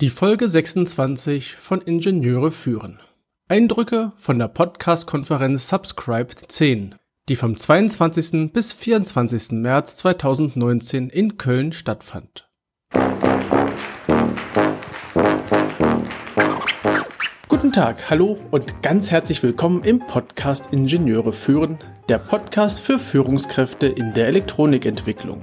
Die Folge 26 von Ingenieure führen. Eindrücke von der Podcast-Konferenz Subscribed 10, die vom 22. bis 24. März 2019 in Köln stattfand. Guten Tag, hallo und ganz herzlich willkommen im Podcast Ingenieure führen, der Podcast für Führungskräfte in der Elektronikentwicklung.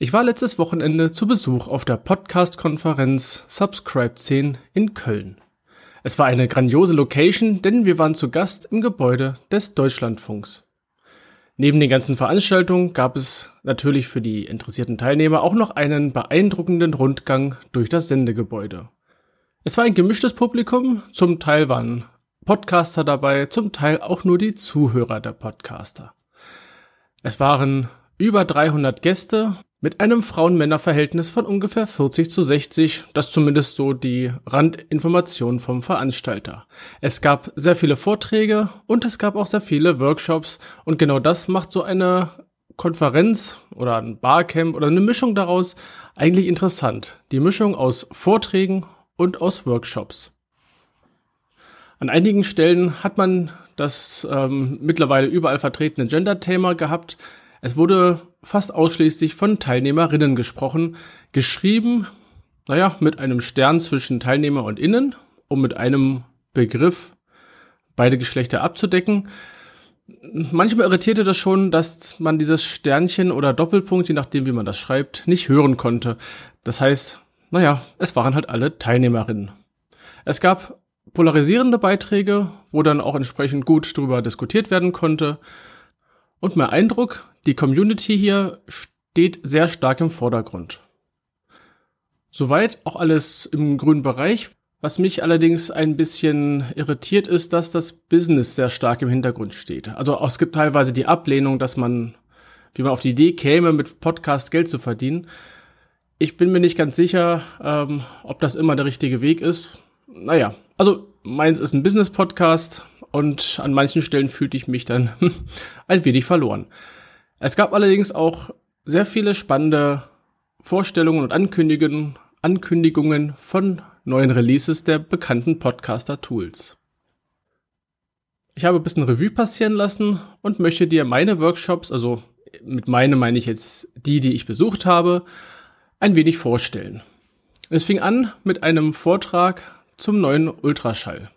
Ich war letztes Wochenende zu Besuch auf der Podcast-Konferenz Subscribe 10 in Köln. Es war eine grandiose Location, denn wir waren zu Gast im Gebäude des Deutschlandfunks. Neben den ganzen Veranstaltungen gab es natürlich für die interessierten Teilnehmer auch noch einen beeindruckenden Rundgang durch das Sendegebäude. Es war ein gemischtes Publikum, zum Teil waren Podcaster dabei, zum Teil auch nur die Zuhörer der Podcaster. Es waren über 300 Gäste mit einem Frauen-Männer-Verhältnis von ungefähr 40 zu 60, das zumindest so die Randinformation vom Veranstalter. Es gab sehr viele Vorträge und es gab auch sehr viele Workshops und genau das macht so eine Konferenz oder ein Barcamp oder eine Mischung daraus eigentlich interessant. Die Mischung aus Vorträgen und aus Workshops. An einigen Stellen hat man das ähm, mittlerweile überall vertretene Gender-Thema gehabt. Es wurde fast ausschließlich von Teilnehmerinnen gesprochen, geschrieben, naja, mit einem Stern zwischen Teilnehmer und Innen, um mit einem Begriff beide Geschlechter abzudecken. Manchmal irritierte das schon, dass man dieses Sternchen oder Doppelpunkt, je nachdem wie man das schreibt, nicht hören konnte. Das heißt, naja, es waren halt alle Teilnehmerinnen. Es gab polarisierende Beiträge, wo dann auch entsprechend gut drüber diskutiert werden konnte. Und mein Eindruck, die Community hier steht sehr stark im Vordergrund. Soweit auch alles im grünen Bereich. Was mich allerdings ein bisschen irritiert ist, dass das Business sehr stark im Hintergrund steht. Also es gibt teilweise die Ablehnung, dass man, wie man auf die Idee käme, mit Podcast Geld zu verdienen. Ich bin mir nicht ganz sicher, ähm, ob das immer der richtige Weg ist. Naja, also meins ist ein Business-Podcast und an manchen Stellen fühlte ich mich dann ein wenig verloren. Es gab allerdings auch sehr viele spannende Vorstellungen und Ankündigungen, Ankündigungen von neuen Releases der bekannten Podcaster-Tools. Ich habe ein bisschen Revue passieren lassen und möchte dir meine Workshops, also mit meine meine ich jetzt die, die ich besucht habe, ein wenig vorstellen. Es fing an mit einem Vortrag zum neuen Ultraschall.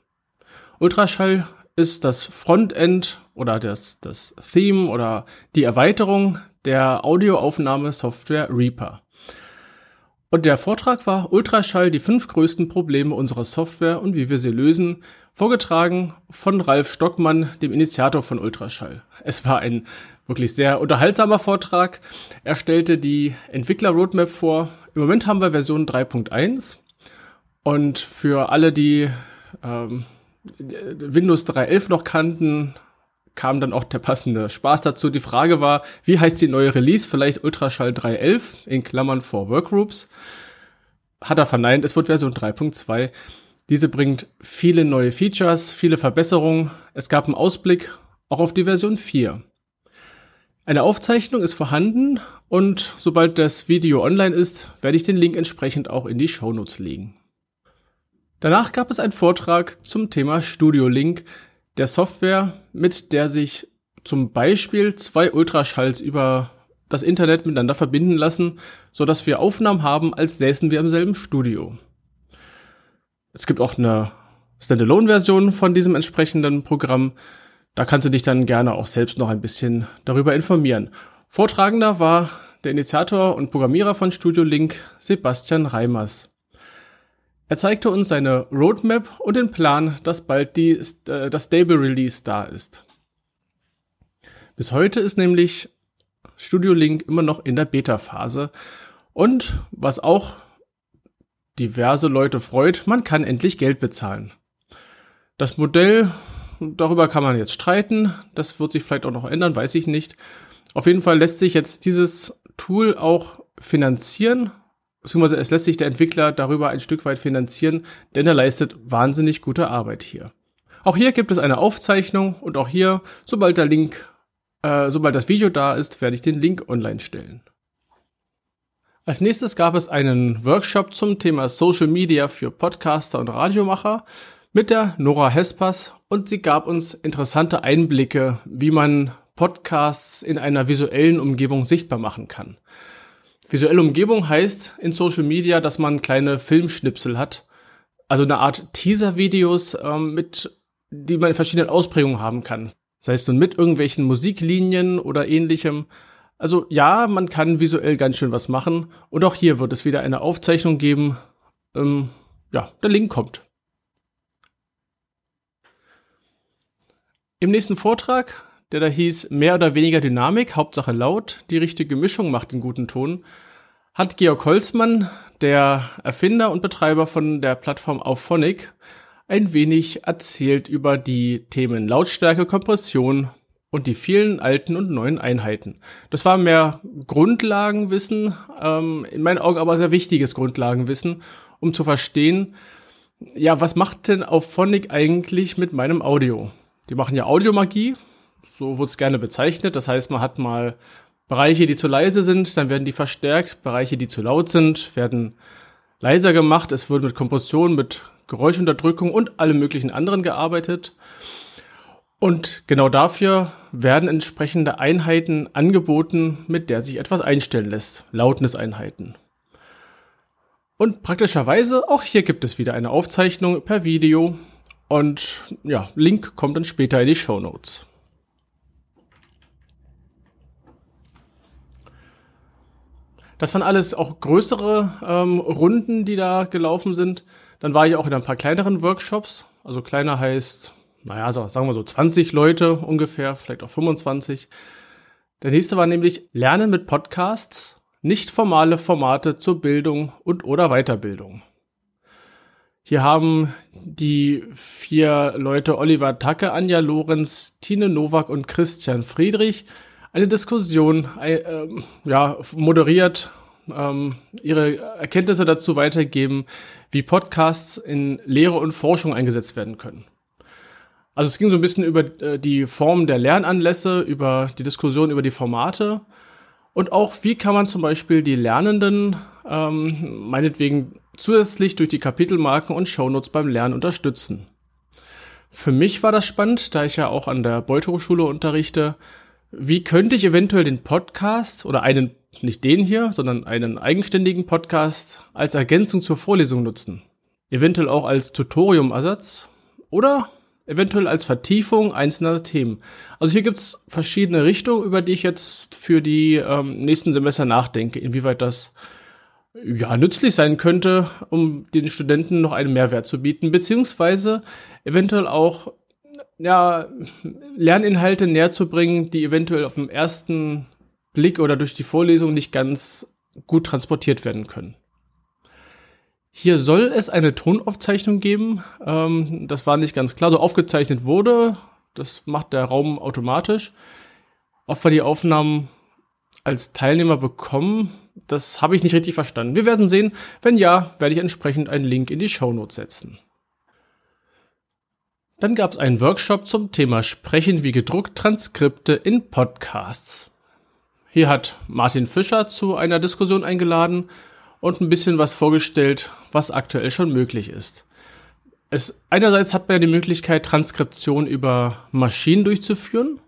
Ultraschall ist das Frontend oder das, das Theme oder die Erweiterung der Audioaufnahmesoftware Reaper. Und der Vortrag war Ultraschall, die fünf größten Probleme unserer Software und wie wir sie lösen, vorgetragen von Ralf Stockmann, dem Initiator von Ultraschall. Es war ein wirklich sehr unterhaltsamer Vortrag. Er stellte die Entwickler-Roadmap vor. Im Moment haben wir Version 3.1 und für alle, die ähm, Windows 3.11 noch kannten, kam dann auch der passende Spaß dazu. Die Frage war, wie heißt die neue Release? Vielleicht Ultraschall 3.11 in Klammern for Workgroups. Hat er verneint, es wird Version 3.2. Diese bringt viele neue Features, viele Verbesserungen. Es gab einen Ausblick auch auf die Version 4. Eine Aufzeichnung ist vorhanden und sobald das Video online ist, werde ich den Link entsprechend auch in die Shownotes legen. Danach gab es einen Vortrag zum Thema Studio Link, der Software, mit der sich zum Beispiel zwei Ultraschalls über das Internet miteinander verbinden lassen, so dass wir Aufnahmen haben, als säßen wir im selben Studio. Es gibt auch eine Standalone-Version von diesem entsprechenden Programm. Da kannst du dich dann gerne auch selbst noch ein bisschen darüber informieren. Vortragender war der Initiator und Programmierer von Studio Link, Sebastian Reimers. Er zeigte uns seine Roadmap und den Plan, dass bald die, äh, das Stable Release da ist. Bis heute ist nämlich Studio Link immer noch in der Beta-Phase. Und was auch diverse Leute freut, man kann endlich Geld bezahlen. Das Modell, darüber kann man jetzt streiten. Das wird sich vielleicht auch noch ändern, weiß ich nicht. Auf jeden Fall lässt sich jetzt dieses Tool auch finanzieren, beziehungsweise es lässt sich der Entwickler darüber ein Stück weit finanzieren, denn er leistet wahnsinnig gute Arbeit hier. Auch hier gibt es eine Aufzeichnung und auch hier, sobald der Link, äh, sobald das Video da ist, werde ich den Link online stellen. Als nächstes gab es einen Workshop zum Thema Social Media für Podcaster und Radiomacher mit der Nora Hespers und sie gab uns interessante Einblicke, wie man Podcasts in einer visuellen Umgebung sichtbar machen kann. Visuelle Umgebung heißt in Social Media, dass man kleine Filmschnipsel hat, also eine Art Teaser-Videos, ähm, mit, die man in verschiedenen Ausprägungen haben kann. Sei es nun mit irgendwelchen Musiklinien oder ähnlichem. Also ja, man kann visuell ganz schön was machen. Und auch hier wird es wieder eine Aufzeichnung geben. Ähm, ja, der Link kommt. Im nächsten Vortrag der da hieß mehr oder weniger Dynamik, Hauptsache laut, die richtige Mischung macht den guten Ton, hat Georg Holzmann, der Erfinder und Betreiber von der Plattform Auphonic, ein wenig erzählt über die Themen Lautstärke, Kompression und die vielen alten und neuen Einheiten. Das war mehr Grundlagenwissen, ähm, in meinen Augen aber sehr wichtiges Grundlagenwissen, um zu verstehen, ja, was macht denn Auphonic eigentlich mit meinem Audio? Die machen ja Audiomagie, so wird es gerne bezeichnet. Das heißt, man hat mal Bereiche, die zu leise sind, dann werden die verstärkt. Bereiche, die zu laut sind, werden leiser gemacht. Es wird mit Kompression, mit Geräuschunterdrückung und allem möglichen anderen gearbeitet. Und genau dafür werden entsprechende Einheiten angeboten, mit der sich etwas einstellen lässt. Lautniseinheiten. Und praktischerweise, auch hier gibt es wieder eine Aufzeichnung per Video. Und ja, Link kommt dann später in die Show Notes. Das waren alles auch größere ähm, Runden, die da gelaufen sind. Dann war ich auch in ein paar kleineren Workshops. Also kleiner heißt, naja, so, sagen wir so 20 Leute ungefähr, vielleicht auch 25. Der nächste war nämlich Lernen mit Podcasts, nicht formale Formate zur Bildung und oder Weiterbildung. Hier haben die vier Leute Oliver Tacke, Anja Lorenz, Tine Nowak und Christian Friedrich eine Diskussion äh, ja, moderiert, ähm, ihre Erkenntnisse dazu weitergeben, wie Podcasts in Lehre und Forschung eingesetzt werden können. Also es ging so ein bisschen über äh, die Form der Lernanlässe, über die Diskussion über die Formate und auch, wie kann man zum Beispiel die Lernenden ähm, meinetwegen zusätzlich durch die Kapitelmarken und Shownotes beim Lernen unterstützen. Für mich war das spannend, da ich ja auch an der Beuth Hochschule unterrichte, wie könnte ich eventuell den Podcast oder einen, nicht den hier, sondern einen eigenständigen Podcast als Ergänzung zur Vorlesung nutzen? Eventuell auch als Tutoriumersatz oder eventuell als Vertiefung einzelner Themen. Also hier gibt's verschiedene Richtungen, über die ich jetzt für die ähm, nächsten Semester nachdenke, inwieweit das ja nützlich sein könnte, um den Studenten noch einen Mehrwert zu bieten, beziehungsweise eventuell auch ja, Lerninhalte näher zu bringen, die eventuell auf den ersten Blick oder durch die Vorlesung nicht ganz gut transportiert werden können. Hier soll es eine Tonaufzeichnung geben. Ähm, das war nicht ganz klar. So aufgezeichnet wurde, das macht der Raum automatisch. Ob wir die Aufnahmen als Teilnehmer bekommen, das habe ich nicht richtig verstanden. Wir werden sehen. Wenn ja, werde ich entsprechend einen Link in die Show Notes setzen. Dann gab es einen Workshop zum Thema Sprechen wie gedruckt Transkripte in Podcasts. Hier hat Martin Fischer zu einer Diskussion eingeladen und ein bisschen was vorgestellt, was aktuell schon möglich ist. Es, einerseits hat man ja die Möglichkeit, Transkription über Maschinen durchzuführen.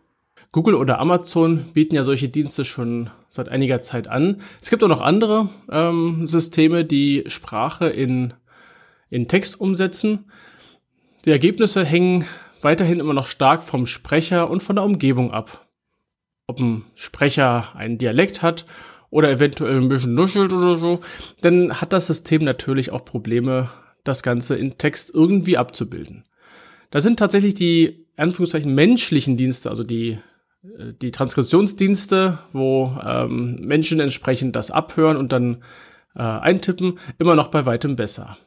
Google oder Amazon bieten ja solche Dienste schon seit einiger Zeit an. Es gibt auch noch andere ähm, Systeme, die Sprache in, in Text umsetzen. Die Ergebnisse hängen weiterhin immer noch stark vom Sprecher und von der Umgebung ab. Ob ein Sprecher einen Dialekt hat oder eventuell ein bisschen nuschelt oder so, dann hat das System natürlich auch Probleme, das Ganze in Text irgendwie abzubilden. Da sind tatsächlich die Anführungszeichen menschlichen Dienste, also die, äh, die Transkriptionsdienste, wo ähm, Menschen entsprechend das abhören und dann äh, eintippen, immer noch bei weitem besser.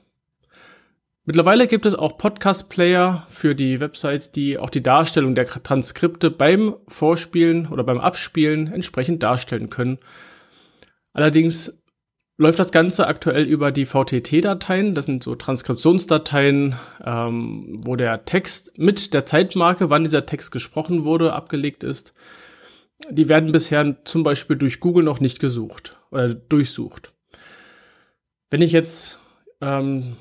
Mittlerweile gibt es auch Podcast-Player für die Website, die auch die Darstellung der Transkripte beim Vorspielen oder beim Abspielen entsprechend darstellen können. Allerdings läuft das Ganze aktuell über die VTT-Dateien. Das sind so Transkriptionsdateien, ähm, wo der Text mit der Zeitmarke, wann dieser Text gesprochen wurde, abgelegt ist. Die werden bisher zum Beispiel durch Google noch nicht gesucht oder durchsucht. Wenn ich jetzt ähm,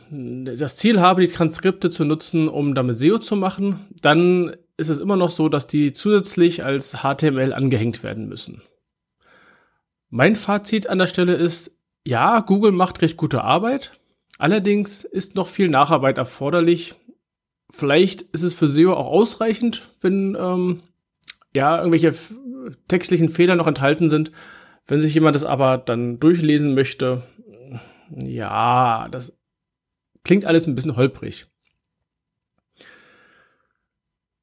das Ziel habe, die Transkripte zu nutzen, um damit SEO zu machen, dann ist es immer noch so, dass die zusätzlich als HTML angehängt werden müssen. Mein Fazit an der Stelle ist, ja, Google macht recht gute Arbeit. Allerdings ist noch viel Nacharbeit erforderlich. Vielleicht ist es für SEO auch ausreichend, wenn ähm, ja irgendwelche textlichen Fehler noch enthalten sind. Wenn sich jemand das aber dann durchlesen möchte, ja, das klingt alles ein bisschen holprig.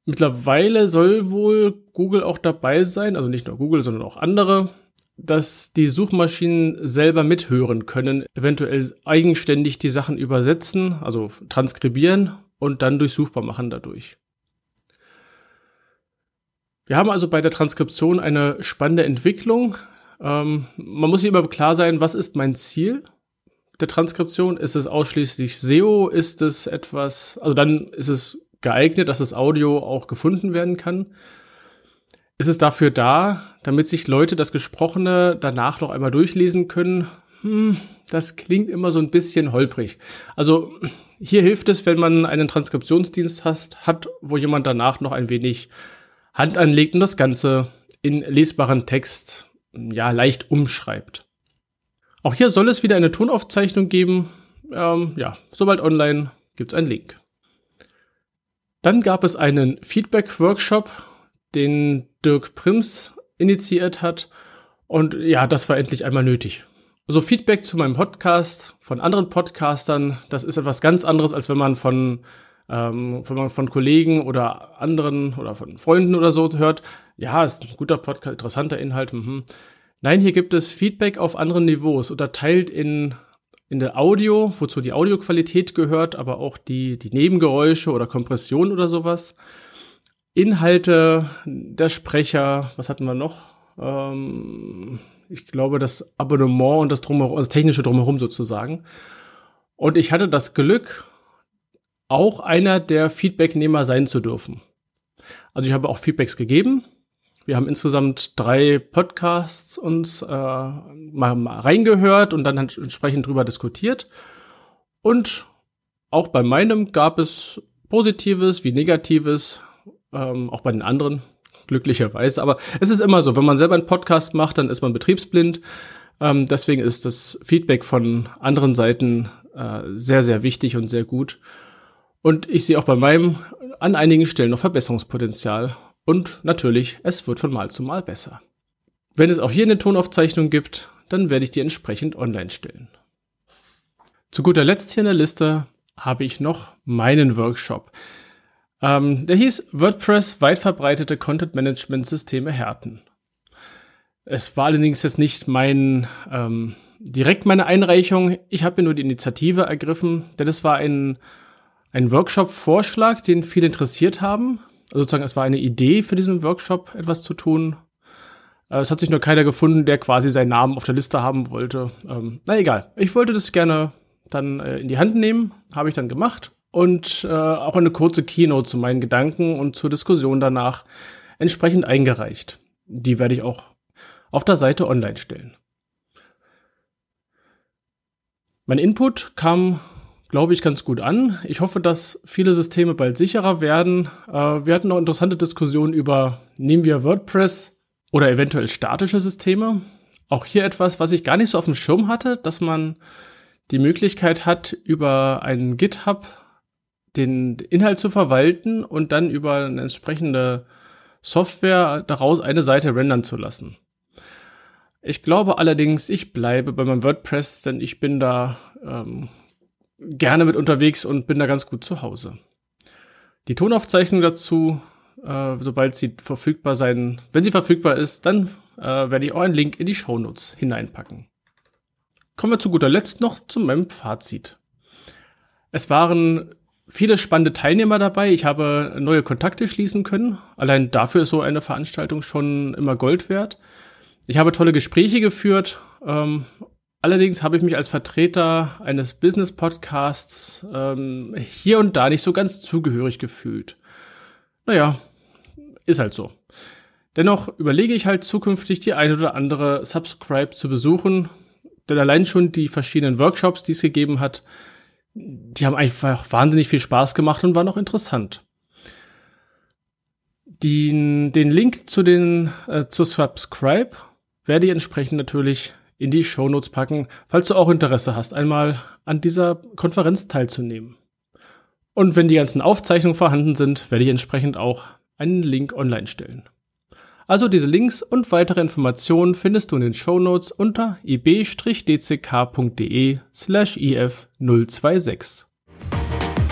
Mittlerweile soll wohl Google auch dabei sein, also nicht nur Google, sondern auch andere, dass die Suchmaschinen selber mithören können, eventuell eigenständig die Sachen übersetzen, also transkribieren und dann durchsuchbar machen dadurch. Wir haben also bei der Transkription eine spannende Entwicklung. Ähm, man muss sich immer klar sein, was ist mein Ziel? Der Transkription? Ist es ausschließlich SEO? Ist es etwas, also dann ist es geeignet, dass das Audio auch gefunden werden kann? Ist es dafür da, damit sich Leute das Gesprochene danach noch einmal durchlesen können? Hm, das klingt immer so ein bisschen holprig. Also hier hilft es, wenn man einen Transkriptionsdienst hat, hat, wo jemand danach noch ein wenig Hand anlegt und das Ganze in lesbaren Text ja leicht umschreibt. Auch hier soll es wieder eine Tonaufzeichnung geben. Ähm, ja, sobald online gibt es einen Link. Dann gab es einen Feedback-Workshop, den Dirk Prims initiiert hat. Und ja, das war endlich einmal nötig. Also Feedback zu meinem Podcast von anderen Podcastern, das ist etwas ganz anderes, als wenn man von, ähm, von, von Kollegen oder anderen oder von Freunden oder so hört. Ja, ist ein guter Podcast, interessanter Inhalt. Mhm. Nein, hier gibt es Feedback auf anderen Niveaus, unterteilt in, in der Audio, wozu die Audioqualität gehört, aber auch die, die Nebengeräusche oder Kompression oder sowas. Inhalte der Sprecher, was hatten wir noch? Ähm, ich glaube, das Abonnement und das Drumherum, das technische Drumherum sozusagen. Und ich hatte das Glück, auch einer der Feedbacknehmer sein zu dürfen. Also ich habe auch Feedbacks gegeben wir haben insgesamt drei Podcasts uns äh, mal, mal reingehört und dann entsprechend drüber diskutiert. Und auch bei meinem gab es Positives wie Negatives, ähm, auch bei den anderen, glücklicherweise. Aber es ist immer so, wenn man selber einen Podcast macht, dann ist man betriebsblind. Ähm, deswegen ist das Feedback von anderen Seiten äh, sehr, sehr wichtig und sehr gut. Und ich sehe auch bei meinem an einigen Stellen noch Verbesserungspotenzial. Und natürlich, es wird von Mal zu Mal besser. Wenn es auch hier eine Tonaufzeichnung gibt, dann werde ich die entsprechend online stellen. Zu guter Letzt hier in der Liste habe ich noch meinen Workshop. Ähm, der hieß WordPress weit verbreitete Content Management Systeme härten. Es war allerdings jetzt nicht mein ähm, direkt meine Einreichung. Ich habe mir nur die Initiative ergriffen, denn es war ein, ein Workshop-Vorschlag, den viele interessiert haben also sozusagen, es war eine Idee für diesen Workshop, etwas zu tun. Äh, es hat sich nur keiner gefunden, der quasi seinen Namen auf der Liste haben wollte. Ähm, na egal. Ich wollte das gerne dann äh, in die Hand nehmen, habe ich dann gemacht und äh, auch eine kurze Keynote zu meinen Gedanken und zur Diskussion danach entsprechend eingereicht. Die werde ich auch auf der Seite online stellen. Mein Input kam glaube ich, ganz gut an. Ich hoffe, dass viele Systeme bald sicherer werden. Äh, wir hatten noch interessante Diskussionen über, nehmen wir WordPress oder eventuell statische Systeme. Auch hier etwas, was ich gar nicht so auf dem Schirm hatte, dass man die Möglichkeit hat, über einen GitHub den Inhalt zu verwalten und dann über eine entsprechende Software daraus eine Seite rendern zu lassen. Ich glaube allerdings, ich bleibe bei meinem WordPress, denn ich bin da ähm, gerne mit unterwegs und bin da ganz gut zu Hause. Die Tonaufzeichnung dazu, äh, sobald sie verfügbar sein, wenn sie verfügbar ist, dann äh, werde ich auch einen Link in die Shownotes hineinpacken. Kommen wir zu guter Letzt noch zu meinem Fazit. Es waren viele spannende Teilnehmer dabei. Ich habe neue Kontakte schließen können. Allein dafür ist so eine Veranstaltung schon immer Gold wert. Ich habe tolle Gespräche geführt. Ähm, allerdings habe ich mich als Vertreter eines Business-Podcasts ähm, hier und da nicht so ganz zugehörig gefühlt. Naja, ist halt so. Dennoch überlege ich halt zukünftig die ein oder andere Subscribe zu besuchen, denn allein schon die verschiedenen Workshops, die es gegeben hat, die haben einfach wahnsinnig viel Spaß gemacht und waren auch interessant. Den, den Link zu den äh, zu Subscribe werde ich entsprechend natürlich in die Show Notes packen, falls du auch Interesse hast, einmal an dieser Konferenz teilzunehmen. Und wenn die ganzen Aufzeichnungen vorhanden sind, werde ich entsprechend auch einen Link online stellen. Also diese Links und weitere Informationen findest du in den Show Notes unter ib-dck.de slash if026.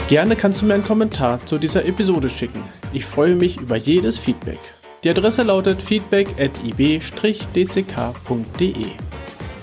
Gerne kannst du mir einen Kommentar zu dieser Episode schicken. Ich freue mich über jedes Feedback. Die Adresse lautet feedback at ib-dck.de.